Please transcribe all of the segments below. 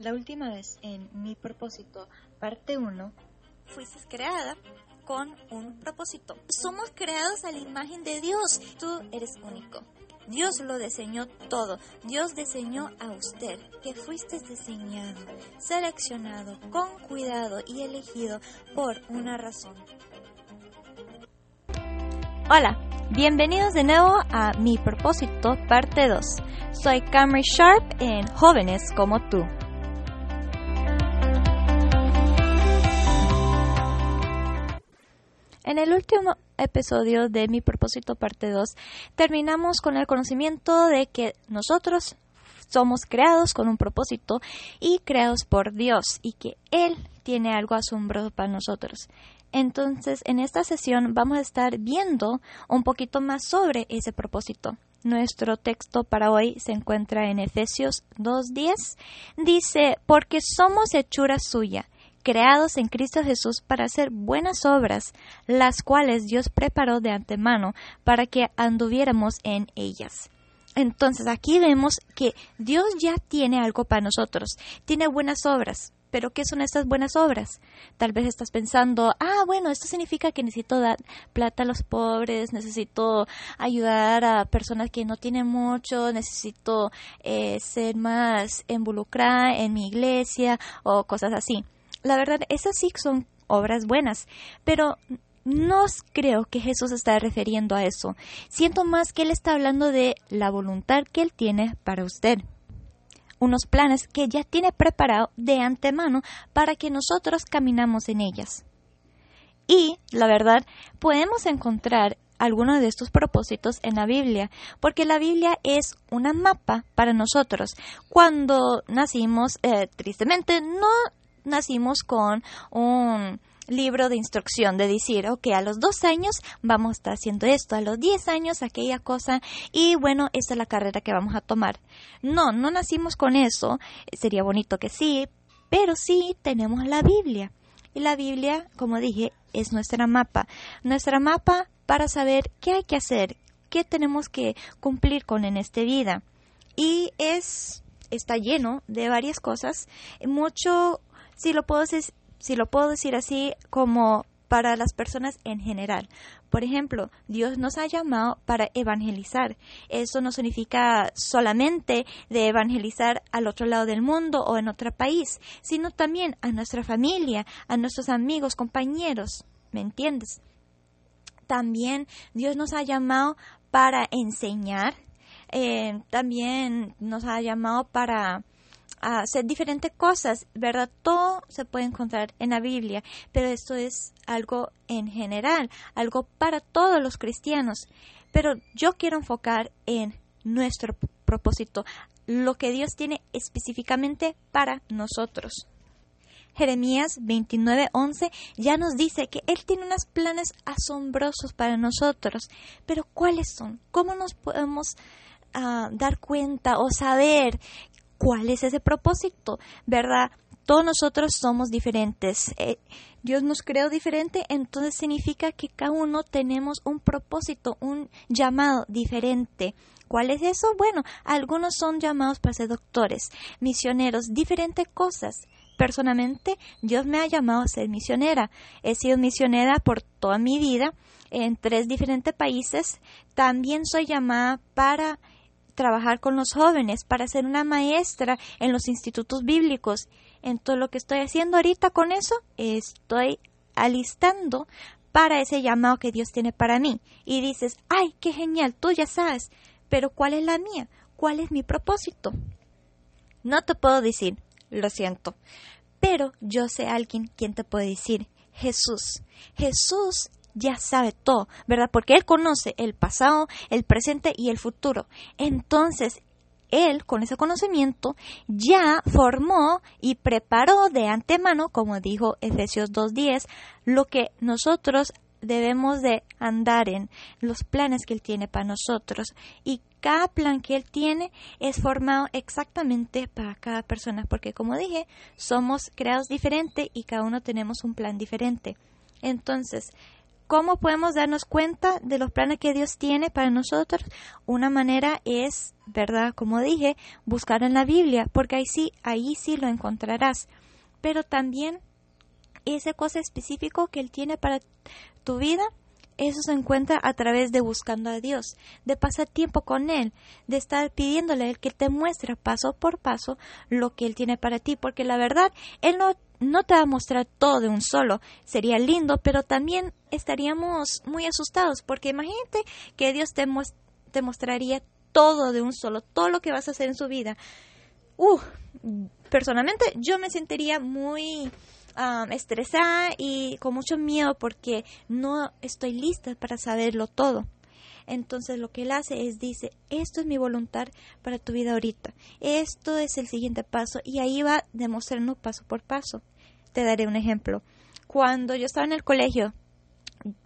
La última vez en Mi propósito, parte 1, fuiste creada con un propósito. Somos creados a la imagen de Dios. Tú eres único. Dios lo diseñó todo. Dios diseñó a usted, que fuiste diseñado, seleccionado, con cuidado y elegido por una razón. Hola, bienvenidos de nuevo a Mi propósito, parte 2. Soy Camry Sharp en Jóvenes como tú. En el último episodio de Mi propósito parte 2 terminamos con el conocimiento de que nosotros somos creados con un propósito y creados por Dios y que Él tiene algo asombroso para nosotros. Entonces, en esta sesión vamos a estar viendo un poquito más sobre ese propósito. Nuestro texto para hoy se encuentra en Efesios 2.10. Dice, porque somos hechura suya creados en Cristo Jesús para hacer buenas obras, las cuales Dios preparó de antemano para que anduviéramos en ellas. Entonces aquí vemos que Dios ya tiene algo para nosotros, tiene buenas obras. Pero ¿qué son estas buenas obras? Tal vez estás pensando, ah, bueno, esto significa que necesito dar plata a los pobres, necesito ayudar a personas que no tienen mucho, necesito eh, ser más involucrada en mi iglesia o cosas así. La verdad, esas sí son obras buenas, pero no creo que Jesús está refiriendo a eso. Siento más que Él está hablando de la voluntad que Él tiene para usted. Unos planes que ya tiene preparado de antemano para que nosotros caminamos en ellas. Y, la verdad, podemos encontrar algunos de estos propósitos en la Biblia, porque la Biblia es una mapa para nosotros. Cuando nacimos, eh, tristemente, no nacimos con un libro de instrucción de decir, ok, a los dos años vamos a estar haciendo esto, a los diez años aquella cosa, y bueno, esta es la carrera que vamos a tomar. No, no nacimos con eso, sería bonito que sí, pero sí tenemos la Biblia. Y la Biblia, como dije, es nuestra mapa, nuestra mapa para saber qué hay que hacer, qué tenemos que cumplir con en esta vida. Y es está lleno de varias cosas, mucho si lo puedo si lo puedo decir así como para las personas en general. Por ejemplo, Dios nos ha llamado para evangelizar. Eso no significa solamente de evangelizar al otro lado del mundo o en otro país, sino también a nuestra familia, a nuestros amigos, compañeros. ¿Me entiendes? También Dios nos ha llamado para enseñar. Eh, también nos ha llamado para hacer diferentes cosas, ¿verdad? Todo se puede encontrar en la Biblia, pero esto es algo en general, algo para todos los cristianos. Pero yo quiero enfocar en nuestro propósito, lo que Dios tiene específicamente para nosotros. Jeremías 29:11 ya nos dice que Él tiene unos planes asombrosos para nosotros. Pero ¿cuáles son? ¿Cómo nos podemos ah, dar cuenta o saber ¿Cuál es ese propósito? ¿Verdad? Todos nosotros somos diferentes. Eh, Dios nos creó diferente, entonces significa que cada uno tenemos un propósito, un llamado diferente. ¿Cuál es eso? Bueno, algunos son llamados para ser doctores, misioneros, diferentes cosas. Personalmente, Dios me ha llamado a ser misionera. He sido misionera por toda mi vida en tres diferentes países. También soy llamada para trabajar con los jóvenes, para ser una maestra en los institutos bíblicos. En todo lo que estoy haciendo ahorita con eso, estoy alistando para ese llamado que Dios tiene para mí. Y dices, ay, qué genial, tú ya sabes, pero ¿cuál es la mía? ¿Cuál es mi propósito? No te puedo decir, lo siento, pero yo sé alguien quien te puede decir, Jesús. Jesús ya sabe todo, ¿verdad? Porque Él conoce el pasado, el presente y el futuro. Entonces, Él, con ese conocimiento, ya formó y preparó de antemano, como dijo Efesios 2.10, lo que nosotros debemos de andar en, los planes que Él tiene para nosotros. Y cada plan que Él tiene es formado exactamente para cada persona, porque como dije, somos creados diferente y cada uno tenemos un plan diferente. Entonces, ¿Cómo podemos darnos cuenta de los planes que Dios tiene para nosotros? Una manera es, ¿verdad? Como dije, buscar en la Biblia, porque ahí sí, ahí sí lo encontrarás. Pero también ese cosa específico que Él tiene para tu vida, eso se encuentra a través de buscando a Dios, de pasar tiempo con Él, de estar pidiéndole a Él que te muestre paso por paso lo que Él tiene para ti, porque la verdad, Él no no te va a mostrar todo de un solo. Sería lindo, pero también estaríamos muy asustados, porque imagínate que Dios te, te mostraría todo de un solo, todo lo que vas a hacer en su vida. Uh, personalmente yo me sentiría muy um, estresada y con mucho miedo porque no estoy lista para saberlo todo. Entonces lo que él hace es dice, esto es mi voluntad para tu vida ahorita, esto es el siguiente paso y ahí va demostrando paso por paso. Te daré un ejemplo. Cuando yo estaba en el colegio,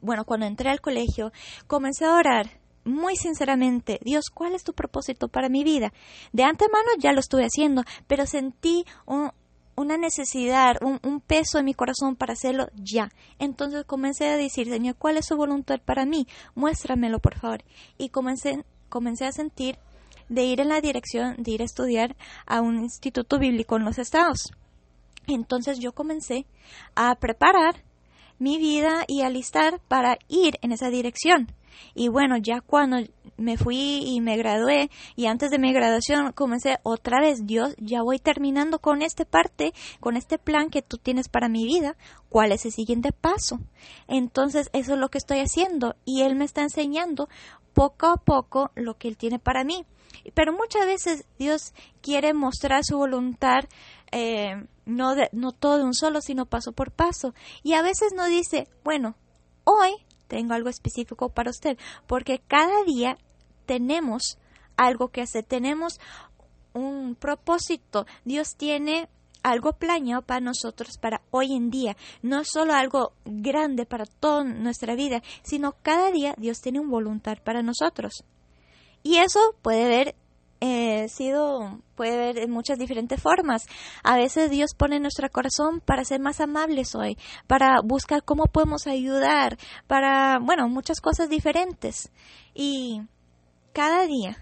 bueno, cuando entré al colegio, comencé a orar muy sinceramente, Dios, ¿cuál es tu propósito para mi vida? De antemano ya lo estuve haciendo, pero sentí una necesidad, un, un, peso en mi corazón para hacerlo ya. Entonces comencé a decir, Señor, ¿cuál es su voluntad para mí? Muéstramelo, por favor. Y comencé, comencé a sentir de ir en la dirección de ir a estudiar a un instituto bíblico en los estados. Entonces yo comencé a preparar mi vida y alistar para ir en esa dirección. Y bueno, ya cuando me fui y me gradué y antes de mi graduación comencé otra vez, Dios, ya voy terminando con esta parte, con este plan que tú tienes para mi vida, ¿cuál es el siguiente paso? Entonces eso es lo que estoy haciendo y Él me está enseñando poco a poco lo que Él tiene para mí. Pero muchas veces Dios quiere mostrar su voluntad eh, no, no todo de un solo, sino paso por paso. Y a veces no dice, bueno, hoy tengo algo específico para usted, porque cada día tenemos algo que hacer, tenemos un propósito. Dios tiene algo planeado para nosotros para hoy en día, no solo algo grande para toda nuestra vida, sino cada día Dios tiene un voluntad para nosotros. Y eso puede ver eh, sido, puede ver en muchas diferentes formas. A veces Dios pone en nuestro corazón para ser más amables hoy, para buscar cómo podemos ayudar, para, bueno, muchas cosas diferentes. Y cada día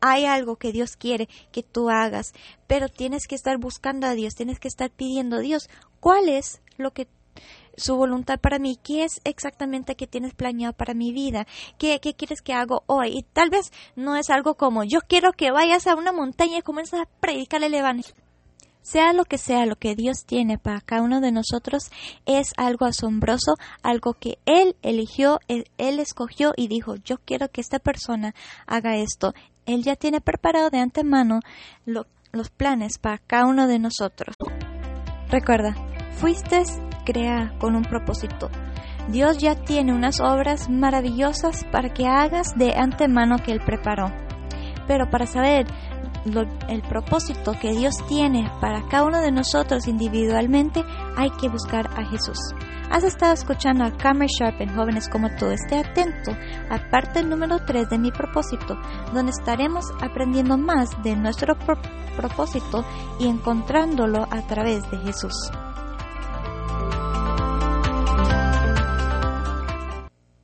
hay algo que Dios quiere que tú hagas, pero tienes que estar buscando a Dios, tienes que estar pidiendo a Dios cuál es lo que su voluntad para mí, qué es exactamente que tienes planeado para mi vida, qué, qué quieres que hago hoy. Y tal vez no es algo como yo quiero que vayas a una montaña y comiences a predicar el evangelio. Sea lo que sea lo que Dios tiene para cada uno de nosotros, es algo asombroso, algo que Él eligió, Él, escogió y dijo, yo quiero que esta persona haga esto. Él ya tiene preparado de antemano los planes para cada uno de nosotros. Recuerda, fuiste crea con un propósito. Dios ya tiene unas obras maravillosas para que hagas de antemano que Él preparó. Pero para saber el propósito que Dios tiene para cada uno de nosotros individualmente, hay que buscar a Jesús. Has estado escuchando a Cameron Sharp en Jóvenes como tú. Esté atento a parte número 3 de mi propósito, donde estaremos aprendiendo más de nuestro propósito y encontrándolo a través de Jesús.